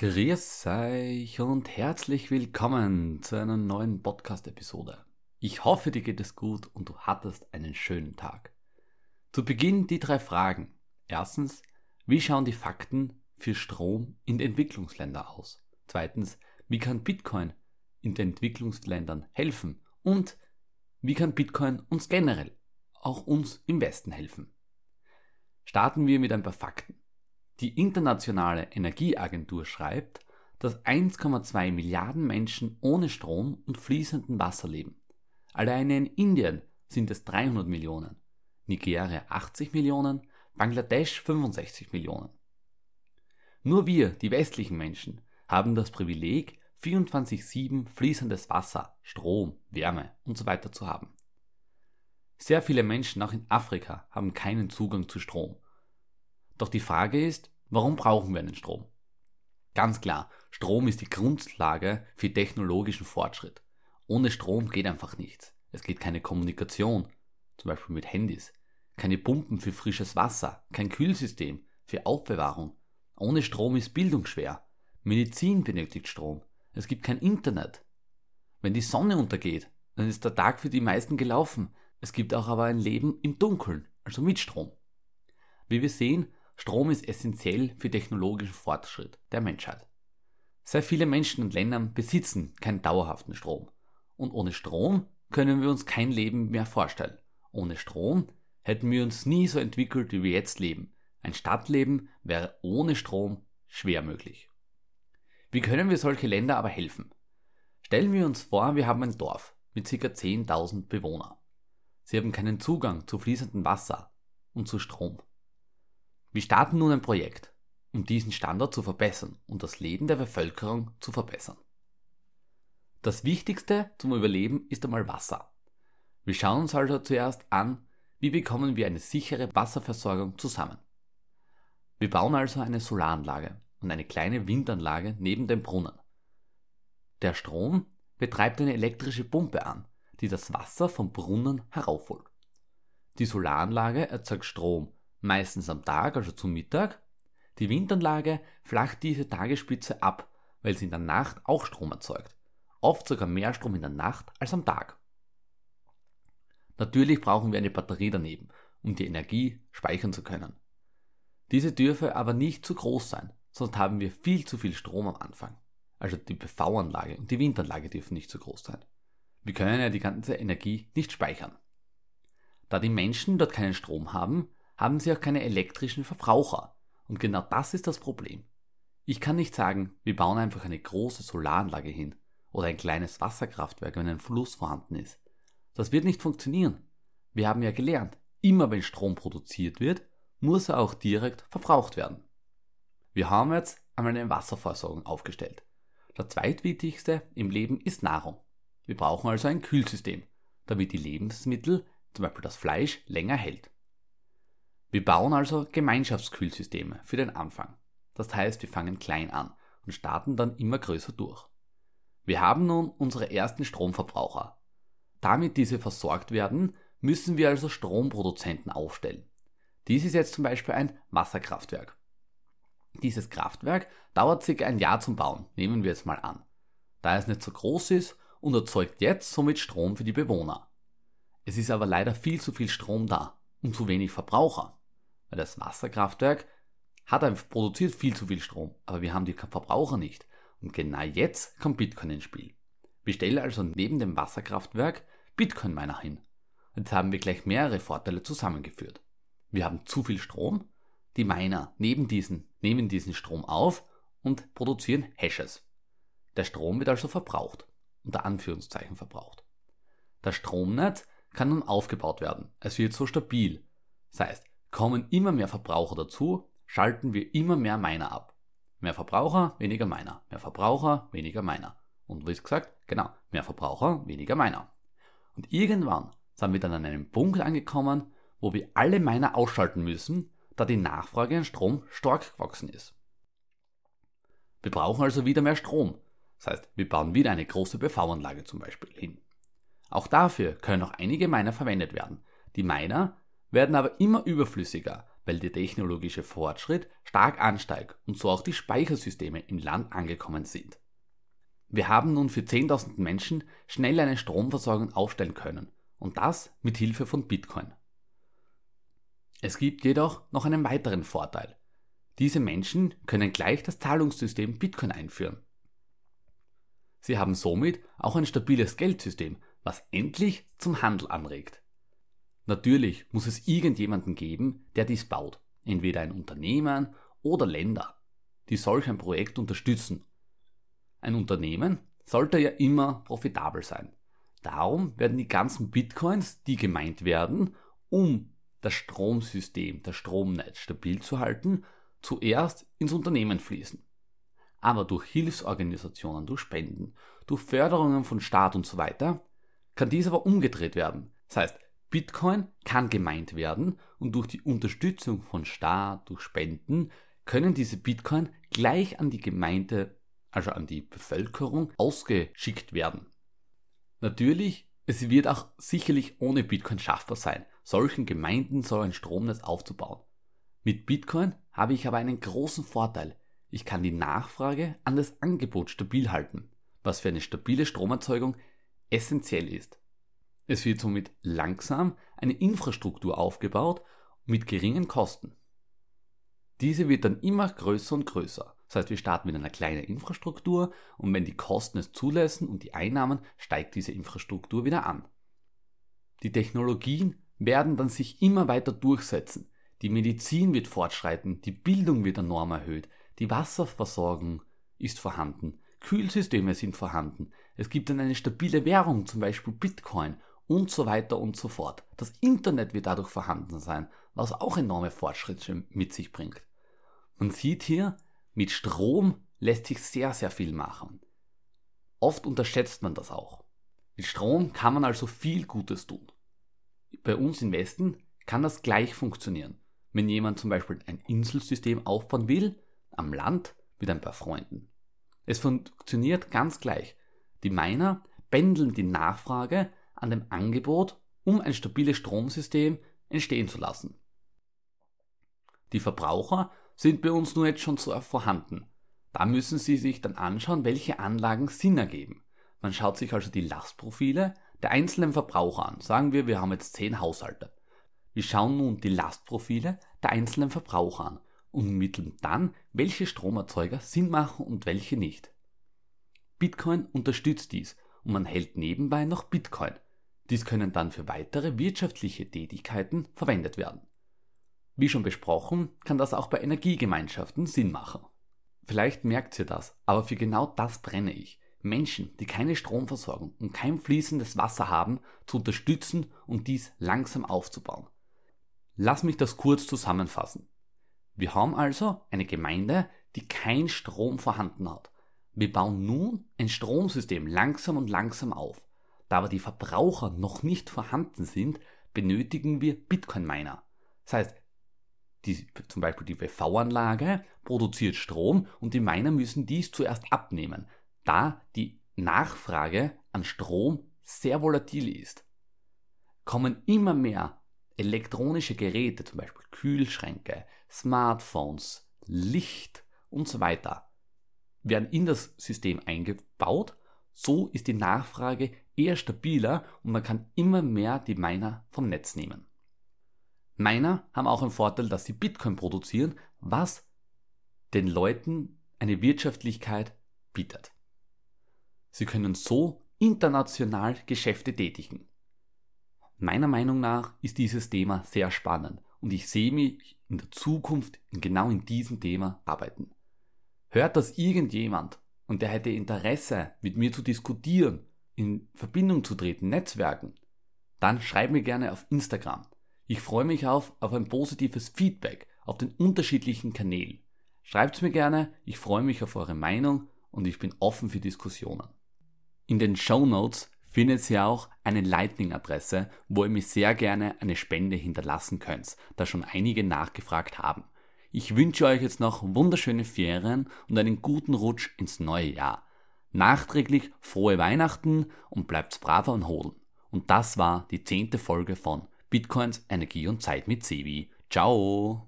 Grüß euch und herzlich willkommen zu einer neuen Podcast-Episode. Ich hoffe, dir geht es gut und du hattest einen schönen Tag. Zu Beginn die drei Fragen. Erstens, wie schauen die Fakten für Strom in Entwicklungsländern aus? Zweitens, wie kann Bitcoin in den Entwicklungsländern helfen? Und wie kann Bitcoin uns generell, auch uns im Westen helfen? Starten wir mit ein paar Fakten. Die Internationale Energieagentur schreibt, dass 1,2 Milliarden Menschen ohne Strom und fließendem Wasser leben. Alleine in Indien sind es 300 Millionen, Nigeria 80 Millionen, Bangladesch 65 Millionen. Nur wir, die westlichen Menschen, haben das Privileg, 24-7 fließendes Wasser, Strom, Wärme usw. So zu haben. Sehr viele Menschen auch in Afrika haben keinen Zugang zu Strom doch die Frage ist, warum brauchen wir einen Strom? Ganz klar, Strom ist die Grundlage für technologischen Fortschritt. Ohne Strom geht einfach nichts. Es geht keine Kommunikation, zum Beispiel mit Handys, keine Pumpen für frisches Wasser, kein Kühlsystem für Aufbewahrung. Ohne Strom ist Bildung schwer. Medizin benötigt Strom. Es gibt kein Internet. Wenn die Sonne untergeht, dann ist der Tag für die meisten gelaufen. Es gibt auch aber ein Leben im Dunkeln, also mit Strom. Wie wir sehen, Strom ist essentiell für technologischen Fortschritt der Menschheit. Sehr viele Menschen und Länder besitzen keinen dauerhaften Strom. Und ohne Strom können wir uns kein Leben mehr vorstellen. Ohne Strom hätten wir uns nie so entwickelt, wie wir jetzt leben. Ein Stadtleben wäre ohne Strom schwer möglich. Wie können wir solche Länder aber helfen? Stellen wir uns vor, wir haben ein Dorf mit ca. 10.000 Bewohnern. Sie haben keinen Zugang zu fließendem Wasser und zu Strom. Wir starten nun ein Projekt, um diesen Standort zu verbessern und das Leben der Bevölkerung zu verbessern. Das Wichtigste zum Überleben ist einmal Wasser. Wir schauen uns also zuerst an, wie bekommen wir eine sichere Wasserversorgung zusammen. Wir bauen also eine Solaranlage und eine kleine Windanlage neben dem Brunnen. Der Strom betreibt eine elektrische Pumpe an, die das Wasser vom Brunnen heraufholt. Die Solaranlage erzeugt Strom meistens am Tag, also zum Mittag. Die Windanlage flacht diese Tagesspitze ab, weil sie in der Nacht auch Strom erzeugt. Oft sogar mehr Strom in der Nacht als am Tag. Natürlich brauchen wir eine Batterie daneben, um die Energie speichern zu können. Diese dürfe aber nicht zu groß sein, sonst haben wir viel zu viel Strom am Anfang. Also die PV-Anlage und die Windanlage dürfen nicht zu groß sein. Wir können ja die ganze Energie nicht speichern. Da die Menschen dort keinen Strom haben, haben sie auch keine elektrischen Verbraucher. Und genau das ist das Problem. Ich kann nicht sagen, wir bauen einfach eine große Solaranlage hin oder ein kleines Wasserkraftwerk, wenn ein Fluss vorhanden ist. Das wird nicht funktionieren. Wir haben ja gelernt, immer wenn Strom produziert wird, muss er auch direkt verbraucht werden. Wir haben jetzt einmal eine Wasserversorgung aufgestellt. Das zweitwichtigste im Leben ist Nahrung. Wir brauchen also ein Kühlsystem, damit die Lebensmittel, zum Beispiel das Fleisch, länger hält. Wir bauen also Gemeinschaftskühlsysteme für den Anfang. Das heißt, wir fangen klein an und starten dann immer größer durch. Wir haben nun unsere ersten Stromverbraucher. Damit diese versorgt werden, müssen wir also Stromproduzenten aufstellen. Dies ist jetzt zum Beispiel ein Wasserkraftwerk. Dieses Kraftwerk dauert circa ein Jahr zum Bauen, nehmen wir jetzt mal an. Da es nicht so groß ist und erzeugt jetzt somit Strom für die Bewohner. Es ist aber leider viel zu viel Strom da und zu wenig Verbraucher. Weil das Wasserkraftwerk hat einfach produziert viel zu viel Strom, aber wir haben die Verbraucher nicht. Und genau jetzt kommt Bitcoin ins Spiel. Wir stellen also neben dem Wasserkraftwerk Bitcoin-Miner hin. Jetzt haben wir gleich mehrere Vorteile zusammengeführt. Wir haben zu viel Strom, die Miner neben diesen, nehmen diesen Strom auf und produzieren Hashes. Der Strom wird also verbraucht, unter Anführungszeichen verbraucht. Das Stromnetz kann nun aufgebaut werden. Es wird so stabil. Das heißt, Kommen immer mehr Verbraucher dazu, schalten wir immer mehr Miner ab. Mehr Verbraucher, weniger Miner. Mehr Verbraucher, weniger Miner. Und wie gesagt, genau, mehr Verbraucher, weniger Miner. Und irgendwann sind wir dann an einem Punkt angekommen, wo wir alle Miner ausschalten müssen, da die Nachfrage an Strom stark gewachsen ist. Wir brauchen also wieder mehr Strom. Das heißt, wir bauen wieder eine große PV-Anlage zum Beispiel hin. Auch dafür können noch einige Miner verwendet werden. Die Miner werden aber immer überflüssiger, weil der technologische Fortschritt stark ansteigt und so auch die Speichersysteme im Land angekommen sind. Wir haben nun für 10.000 Menschen schnell eine Stromversorgung aufstellen können und das mit Hilfe von Bitcoin. Es gibt jedoch noch einen weiteren Vorteil. Diese Menschen können gleich das Zahlungssystem Bitcoin einführen. Sie haben somit auch ein stabiles Geldsystem, was endlich zum Handel anregt. Natürlich muss es irgendjemanden geben, der dies baut, entweder ein Unternehmen oder Länder, die solch ein Projekt unterstützen. Ein Unternehmen sollte ja immer profitabel sein. Darum werden die ganzen Bitcoins, die gemeint werden, um das Stromsystem, das Stromnetz stabil zu halten, zuerst ins Unternehmen fließen. Aber durch Hilfsorganisationen, durch Spenden, durch Förderungen von Staat und so weiter, kann dies aber umgedreht werden. Das heißt, Bitcoin kann gemeint werden und durch die Unterstützung von Staat, durch Spenden, können diese Bitcoin gleich an die Gemeinde, also an die Bevölkerung, ausgeschickt werden. Natürlich, es wird auch sicherlich ohne Bitcoin schaffbar sein, solchen Gemeinden so ein Stromnetz aufzubauen. Mit Bitcoin habe ich aber einen großen Vorteil. Ich kann die Nachfrage an das Angebot stabil halten, was für eine stabile Stromerzeugung essentiell ist. Es wird somit langsam eine Infrastruktur aufgebaut mit geringen Kosten. Diese wird dann immer größer und größer. Das heißt, wir starten mit einer kleinen Infrastruktur und wenn die Kosten es zulassen und die Einnahmen, steigt diese Infrastruktur wieder an. Die Technologien werden dann sich immer weiter durchsetzen. Die Medizin wird fortschreiten, die Bildung wird enorm erhöht, die Wasserversorgung ist vorhanden, Kühlsysteme sind vorhanden, es gibt dann eine stabile Währung, zum Beispiel Bitcoin und so weiter und so fort. Das Internet wird dadurch vorhanden sein, was auch enorme Fortschritte mit sich bringt. Man sieht hier, mit Strom lässt sich sehr, sehr viel machen. Oft unterschätzt man das auch. Mit Strom kann man also viel Gutes tun. Bei uns im Westen kann das gleich funktionieren. Wenn jemand zum Beispiel ein Inselsystem aufbauen will, am Land mit ein paar Freunden. Es funktioniert ganz gleich. Die Miner bändeln die Nachfrage an dem Angebot, um ein stabiles Stromsystem entstehen zu lassen. Die Verbraucher sind bei uns nur jetzt schon so vorhanden. Da müssen Sie sich dann anschauen, welche Anlagen Sinn ergeben. Man schaut sich also die Lastprofile der einzelnen Verbraucher an. Sagen wir, wir haben jetzt 10 Haushalte. Wir schauen nun die Lastprofile der einzelnen Verbraucher an und ermitteln dann, welche Stromerzeuger Sinn machen und welche nicht. Bitcoin unterstützt dies und man hält nebenbei noch Bitcoin. Dies können dann für weitere wirtschaftliche Tätigkeiten verwendet werden. Wie schon besprochen, kann das auch bei Energiegemeinschaften Sinn machen. Vielleicht merkt ihr das, aber für genau das brenne ich. Menschen, die keine Stromversorgung und kein fließendes Wasser haben, zu unterstützen und dies langsam aufzubauen. Lass mich das kurz zusammenfassen. Wir haben also eine Gemeinde, die kein Strom vorhanden hat. Wir bauen nun ein Stromsystem langsam und langsam auf. Da aber die Verbraucher noch nicht vorhanden sind, benötigen wir Bitcoin-Miner. Das heißt, die, zum Beispiel die PV-Anlage produziert Strom und die Miner müssen dies zuerst abnehmen, da die Nachfrage an Strom sehr volatil ist. Kommen immer mehr elektronische Geräte, zum Beispiel Kühlschränke, Smartphones, Licht und so weiter, werden in das System eingebaut, so ist die Nachfrage eher stabiler und man kann immer mehr die Miner vom Netz nehmen. Miner haben auch einen Vorteil, dass sie Bitcoin produzieren, was den Leuten eine Wirtschaftlichkeit bietet. Sie können so international Geschäfte tätigen. Meiner Meinung nach ist dieses Thema sehr spannend und ich sehe mich in der Zukunft genau in diesem Thema arbeiten. Hört das irgendjemand und der hätte Interesse, mit mir zu diskutieren, in Verbindung zu treten, Netzwerken, dann schreib mir gerne auf Instagram. Ich freue mich auf, auf ein positives Feedback auf den unterschiedlichen Kanälen. Schreibt mir gerne, ich freue mich auf eure Meinung und ich bin offen für Diskussionen. In den Show Notes findet ihr auch eine Lightning-Adresse, wo ihr mir sehr gerne eine Spende hinterlassen könnt, da schon einige nachgefragt haben. Ich wünsche euch jetzt noch wunderschöne Ferien und einen guten Rutsch ins neue Jahr. Nachträglich frohe Weihnachten und bleibt braver und holen. Und das war die zehnte Folge von Bitcoins, Energie und Zeit mit Sevi. Ciao!